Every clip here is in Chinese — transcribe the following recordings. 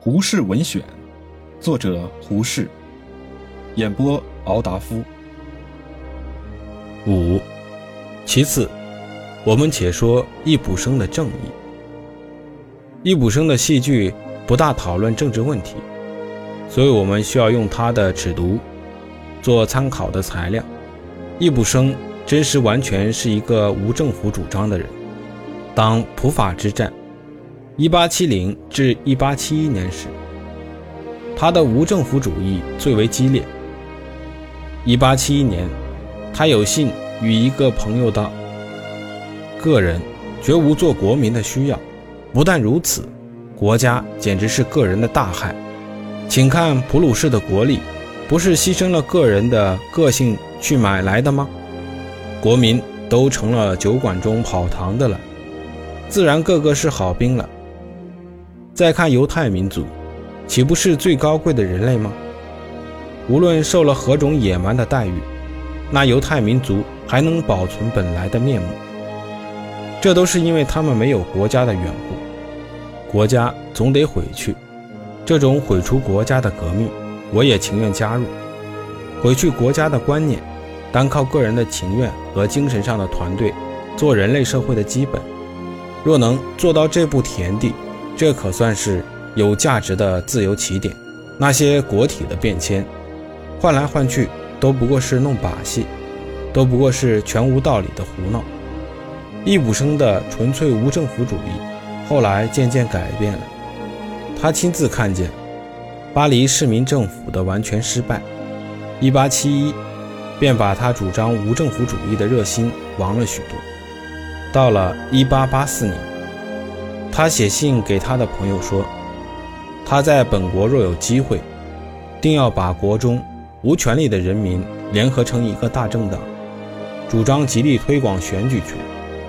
胡适文选，作者胡适，演播敖达夫。五，其次，我们且说易卜生的正义。易卜生的戏剧不大讨论政治问题，所以我们需要用他的尺牍做参考的材料。易卜生真实完全是一个无政府主张的人。当普法之战，1870至1871年时，他的无政府主义最为激烈。1871年，他有幸与一个朋友道：“个人绝无做国民的需要。不但如此，国家简直是个人的大害。请看普鲁士的国力，不是牺牲了个人的个性去买来的吗？国民都成了酒馆中跑堂的了。”自然个个是好兵了。再看犹太民族，岂不是最高贵的人类吗？无论受了何种野蛮的待遇，那犹太民族还能保存本来的面目，这都是因为他们没有国家的缘故。国家总得毁去，这种毁除国家的革命，我也情愿加入。毁去国家的观念，单靠个人的情愿和精神上的团队，做人类社会的基本。若能做到这步田地，这可算是有价值的自由起点。那些国体的变迁，换来换去都不过是弄把戏，都不过是全无道理的胡闹。易卜生的纯粹无政府主义，后来渐渐改变了。他亲自看见巴黎市民政府的完全失败。1871，便把他主张无政府主义的热心亡了许多。到了1884年，他写信给他的朋友说：“他在本国若有机会，定要把国中无权力的人民联合成一个大政党，主张极力推广选举权，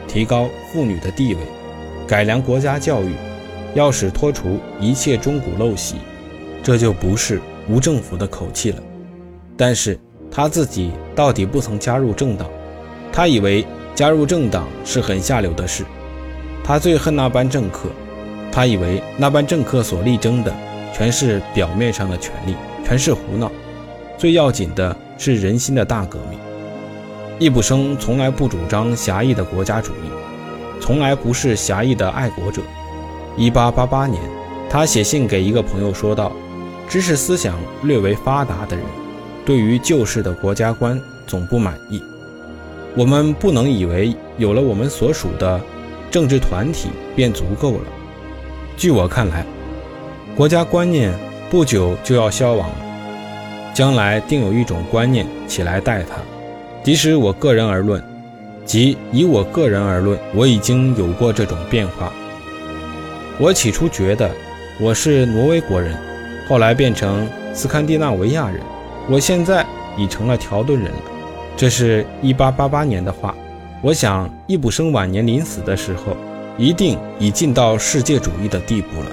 提高妇女的地位，改良国家教育，要使脱除一切中古陋习，这就不是无政府的口气了。但是他自己到底不曾加入政党，他以为。”加入政党是很下流的事，他最恨那班政客，他以为那班政客所力争的全是表面上的权利，全是胡闹，最要紧的是人心的大革命。易卜生从来不主张狭义的国家主义，从来不是狭义的爱国者。1888年，他写信给一个朋友说道：“知识思想略为发达的人，对于旧式的国家观总不满意。”我们不能以为有了我们所属的政治团体便足够了。据我看来，国家观念不久就要消亡了，将来定有一种观念起来代它。即使我个人而论，即以我个人而论，我已经有过这种变化。我起初觉得我是挪威国人，后来变成斯堪的纳维亚人，我现在已成了条顿人了。这是一八八八年的话，我想易卜生晚年临死的时候，一定已进到世界主义的地步了。